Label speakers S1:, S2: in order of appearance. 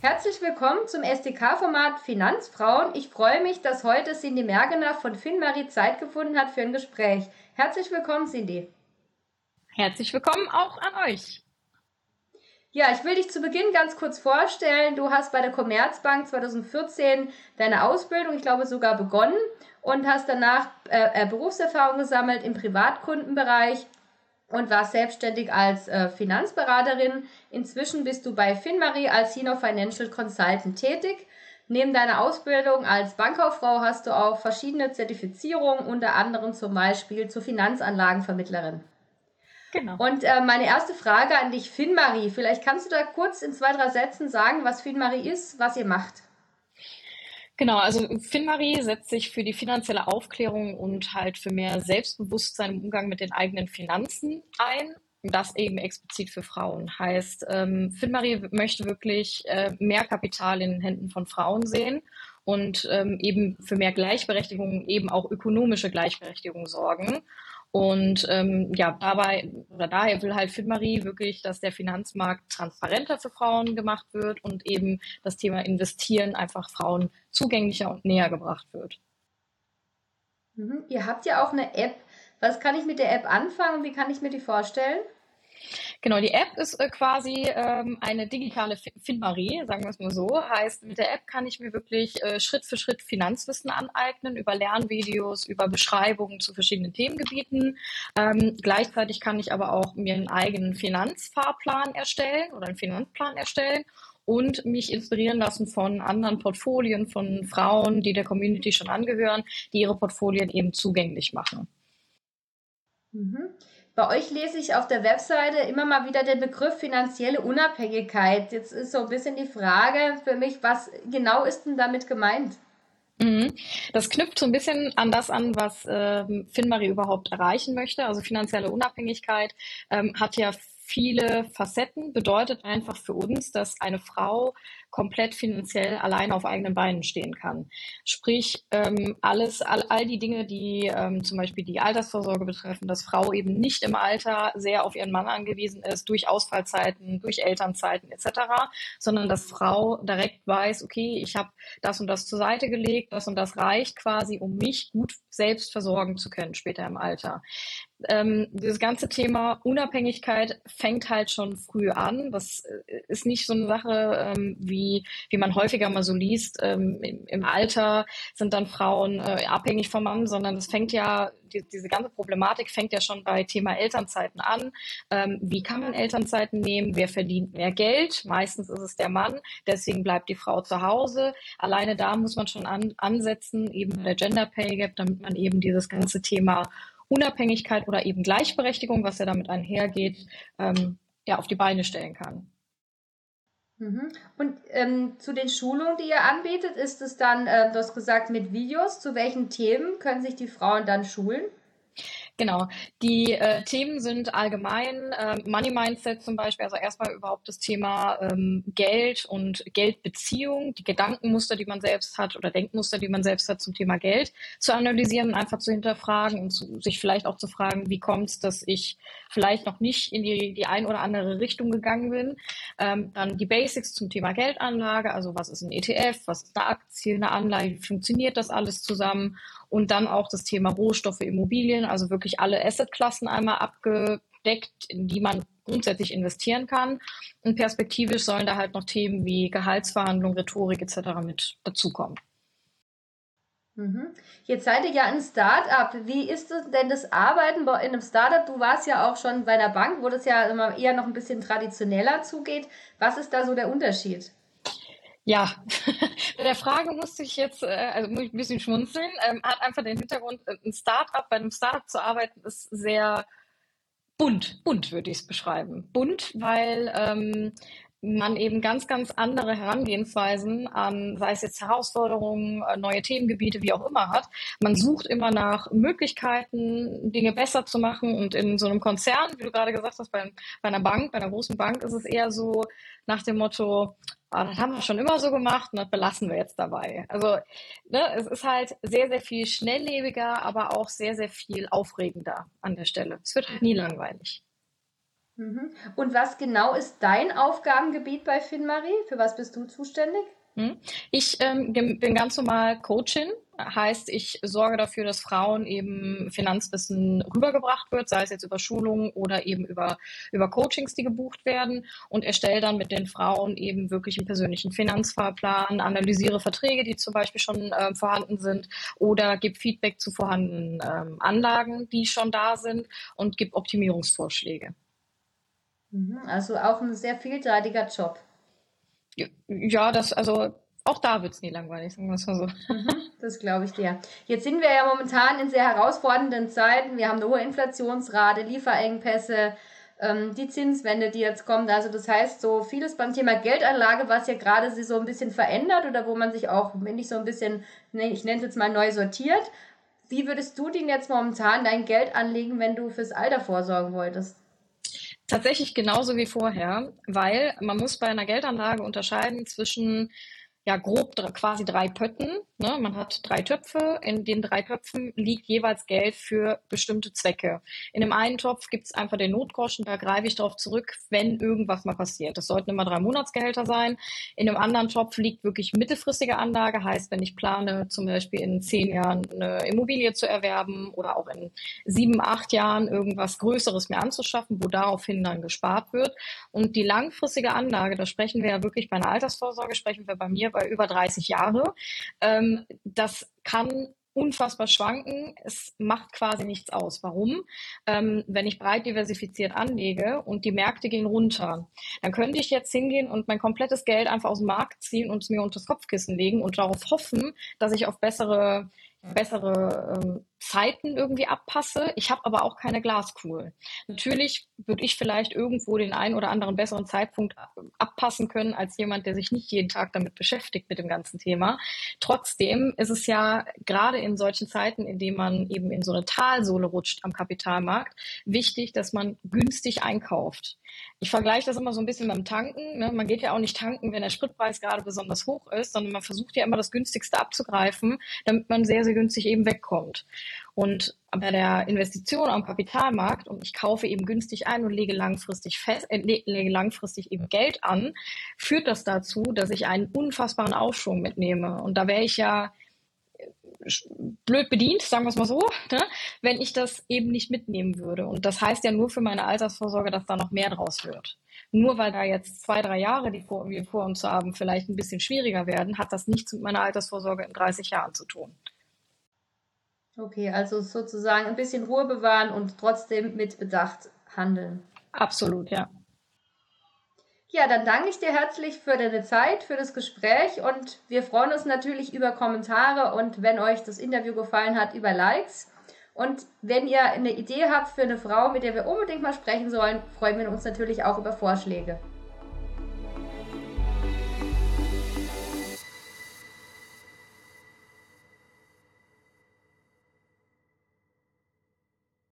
S1: Herzlich willkommen zum SDK-Format Finanzfrauen. Ich freue mich, dass heute Cindy Mergener von FinMarie Zeit gefunden hat für ein Gespräch. Herzlich willkommen, Cindy.
S2: Herzlich willkommen auch an euch.
S1: Ja, ich will dich zu Beginn ganz kurz vorstellen. Du hast bei der Commerzbank 2014 deine Ausbildung, ich glaube sogar begonnen und hast danach äh, äh, Berufserfahrung gesammelt im Privatkundenbereich und warst selbstständig als äh, Finanzberaterin. Inzwischen bist du bei FinMarie als Senior Financial Consultant tätig. Neben deiner Ausbildung als Bankkauffrau hast du auch verschiedene Zertifizierungen, unter anderem zum Beispiel zur Finanzanlagenvermittlerin. Genau. Und äh, meine erste Frage an dich, FinMarie. Vielleicht kannst du da kurz in zwei, drei Sätzen sagen, was FinMarie ist, was ihr macht.
S2: Genau, also FinMarie setzt sich für die finanzielle Aufklärung und halt für mehr Selbstbewusstsein im Umgang mit den eigenen Finanzen ein. Das eben explizit für Frauen. Heißt, ähm, FinMarie möchte wirklich äh, mehr Kapital in den Händen von Frauen sehen und ähm, eben für mehr Gleichberechtigung, eben auch ökonomische Gleichberechtigung sorgen. Und ähm, ja, dabei oder daher will halt FitMarie wirklich, dass der Finanzmarkt transparenter für Frauen gemacht wird und eben das Thema Investieren einfach Frauen zugänglicher und näher gebracht wird.
S1: Mhm. Ihr habt ja auch eine App. Was kann ich mit der App anfangen und wie kann ich mir die vorstellen?
S2: Genau, die App ist äh, quasi ähm, eine digitale Finmarie, sagen wir es mal so. Heißt, mit der App kann ich mir wirklich äh, Schritt für Schritt Finanzwissen aneignen, über Lernvideos, über Beschreibungen zu verschiedenen Themengebieten. Ähm, gleichzeitig kann ich aber auch mir einen eigenen Finanzfahrplan erstellen oder einen Finanzplan erstellen und mich inspirieren lassen von anderen Portfolien, von Frauen, die der Community schon angehören, die ihre Portfolien eben zugänglich machen.
S1: Mhm. Bei euch lese ich auf der Webseite immer mal wieder den Begriff finanzielle Unabhängigkeit. Jetzt ist so ein bisschen die Frage für mich, was genau ist denn damit gemeint?
S2: Mhm. Das knüpft so ein bisschen an das an, was ähm, FinMarie überhaupt erreichen möchte. Also finanzielle Unabhängigkeit ähm, hat ja viele Facetten, bedeutet einfach für uns, dass eine Frau komplett finanziell alleine auf eigenen Beinen stehen kann. Sprich, ähm, alles, all, all die Dinge, die ähm, zum Beispiel die Altersvorsorge betreffen, dass Frau eben nicht im Alter sehr auf ihren Mann angewiesen ist, durch Ausfallzeiten, durch Elternzeiten etc., sondern dass Frau direkt weiß, okay, ich habe das und das zur Seite gelegt, das und das reicht quasi, um mich gut selbst versorgen zu können später im Alter ähm, dieses ganze Thema Unabhängigkeit fängt halt schon früh an. Das äh, ist nicht so eine Sache, ähm, wie, wie man häufiger mal so liest. Ähm, im, Alter sind dann Frauen äh, abhängig vom Mann, sondern es fängt ja, die, diese ganze Problematik fängt ja schon bei Thema Elternzeiten an. Ähm, wie kann man Elternzeiten nehmen? Wer verdient mehr Geld? Meistens ist es der Mann. Deswegen bleibt die Frau zu Hause. Alleine da muss man schon an, ansetzen, eben der Gender Pay Gap, damit man eben dieses ganze Thema Unabhängigkeit oder eben Gleichberechtigung, was ja damit einhergeht, ähm, ja, auf die Beine stellen kann.
S1: Mhm. Und ähm, zu den Schulungen, die ihr anbietet, ist es dann, äh, du hast gesagt, mit Videos. Zu welchen Themen können sich die Frauen dann schulen?
S2: Genau. Die äh, Themen sind allgemein äh, Money Mindset zum Beispiel, also erstmal überhaupt das Thema ähm, Geld und Geldbeziehung, die Gedankenmuster, die man selbst hat oder Denkmuster, die man selbst hat zum Thema Geld zu analysieren, einfach zu hinterfragen und zu, sich vielleicht auch zu fragen, wie kommt es, dass ich vielleicht noch nicht in die, die ein oder andere Richtung gegangen bin. Ähm, dann die Basics zum Thema Geldanlage, also was ist ein ETF, was ist eine Aktie, eine Anleihe, wie funktioniert das alles zusammen und dann auch das Thema Rohstoffe, Immobilien, also wirklich alle Assetklassen einmal abgedeckt, in die man grundsätzlich investieren kann. Und perspektivisch sollen da halt noch Themen wie Gehaltsverhandlung, Rhetorik etc. mit dazukommen.
S1: Mhm. Jetzt seid ihr ja ein Start-up. Wie ist denn das Arbeiten in einem Start-up? Du warst ja auch schon bei der Bank, wo das ja immer eher noch ein bisschen traditioneller zugeht. Was ist da so der Unterschied?
S2: Ja, bei der Frage musste ich jetzt, äh, also muss ich ein bisschen schmunzeln, ähm, hat einfach den Hintergrund, äh, ein Startup, bei einem Startup zu arbeiten, ist sehr bunt, bunt würde ich es beschreiben. Bunt, weil ähm, man eben ganz, ganz andere Herangehensweisen an, sei es jetzt Herausforderungen, äh, neue Themengebiete, wie auch immer hat. Man sucht immer nach Möglichkeiten, Dinge besser zu machen. Und in so einem Konzern, wie du gerade gesagt hast, bei, bei einer Bank, bei einer großen Bank, ist es eher so nach dem Motto, ah, das haben wir schon immer so gemacht und das belassen wir jetzt dabei. Also ne, es ist halt sehr, sehr viel schnelllebiger, aber auch sehr, sehr viel aufregender an der Stelle. Es wird halt nie langweilig.
S1: Mhm. Und was genau ist dein Aufgabengebiet bei FinMarie? Für was bist du zuständig?
S2: Hm? Ich ähm, bin ganz normal Coachin, heißt, ich sorge dafür, dass Frauen eben Finanzwissen rübergebracht wird, sei es jetzt über Schulungen oder eben über, über Coachings, die gebucht werden und erstelle dann mit den Frauen eben wirklich einen persönlichen Finanzfahrplan, analysiere Verträge, die zum Beispiel schon äh, vorhanden sind oder gebe Feedback zu vorhandenen ähm, Anlagen, die schon da sind und gebe Optimierungsvorschläge.
S1: Mhm, also auch ein sehr vielseitiger Job.
S2: Ja, das, also auch da wird es nie langweilig, sagen wir es mal so.
S1: Mhm, das glaube ich dir. Jetzt sind wir ja momentan in sehr herausfordernden Zeiten. Wir haben eine hohe Inflationsrate, Lieferengpässe, ähm, die Zinswende, die jetzt kommt. Also das heißt, so vieles beim Thema Geldanlage, was ja gerade sich so ein bisschen verändert oder wo man sich auch, wenn ich so ein bisschen, ich nenne es jetzt mal neu sortiert. Wie würdest du denn jetzt momentan dein Geld anlegen, wenn du fürs Alter vorsorgen wolltest?
S2: Tatsächlich genauso wie vorher, weil man muss bei einer Geldanlage unterscheiden zwischen ja grob quasi drei Pötten. Ne? Man hat drei Töpfe. In den drei Töpfen liegt jeweils Geld für bestimmte Zwecke. In dem einen Topf gibt es einfach den Notgroschen, da greife ich darauf zurück, wenn irgendwas mal passiert. Das sollten immer drei Monatsgehälter sein. In dem anderen Topf liegt wirklich mittelfristige Anlage, heißt, wenn ich plane, zum Beispiel in zehn Jahren eine Immobilie zu erwerben oder auch in sieben, acht Jahren irgendwas Größeres mir anzuschaffen, wo daraufhin dann gespart wird. Und die langfristige Anlage, da sprechen wir ja wirklich bei einer Altersvorsorge, sprechen wir bei mir über 30 Jahre. Ähm, das kann unfassbar schwanken. Es macht quasi nichts aus. Warum? Ähm, wenn ich breit diversifiziert anlege und die Märkte gehen runter, dann könnte ich jetzt hingehen und mein komplettes Geld einfach aus dem Markt ziehen und es mir unter das Kopfkissen legen und darauf hoffen, dass ich auf bessere bessere ähm, Zeiten irgendwie abpasse. Ich habe aber auch keine Glaskugel. Natürlich würde ich vielleicht irgendwo den einen oder anderen besseren Zeitpunkt abpassen können als jemand, der sich nicht jeden Tag damit beschäftigt mit dem ganzen Thema. Trotzdem ist es ja gerade in solchen Zeiten, in denen man eben in so eine Talsohle rutscht am Kapitalmarkt, wichtig, dass man günstig einkauft. Ich vergleiche das immer so ein bisschen beim Tanken. Ne? Man geht ja auch nicht tanken, wenn der Spritpreis gerade besonders hoch ist, sondern man versucht ja immer das günstigste abzugreifen, damit man sehr, sehr günstig eben wegkommt. Und bei der Investition am Kapitalmarkt und ich kaufe eben günstig ein und lege langfristig fest, äh, lege langfristig eben Geld an, führt das dazu, dass ich einen unfassbaren Aufschwung mitnehme. Und da wäre ich ja blöd bedient, sagen wir es mal so, ne? wenn ich das eben nicht mitnehmen würde. Und das heißt ja nur für meine Altersvorsorge, dass da noch mehr draus wird. Nur weil da jetzt zwei, drei Jahre, die wir vor uns haben, vielleicht ein bisschen schwieriger werden, hat das nichts mit meiner Altersvorsorge in 30 Jahren zu tun.
S1: Okay, also sozusagen ein bisschen Ruhe bewahren und trotzdem mit Bedacht handeln.
S2: Absolut, ja.
S1: Ja, dann danke ich dir herzlich für deine Zeit, für das Gespräch und wir freuen uns natürlich über Kommentare und wenn euch das Interview gefallen hat, über Likes. Und wenn ihr eine Idee habt für eine Frau, mit der wir unbedingt mal sprechen sollen, freuen wir uns natürlich auch über Vorschläge.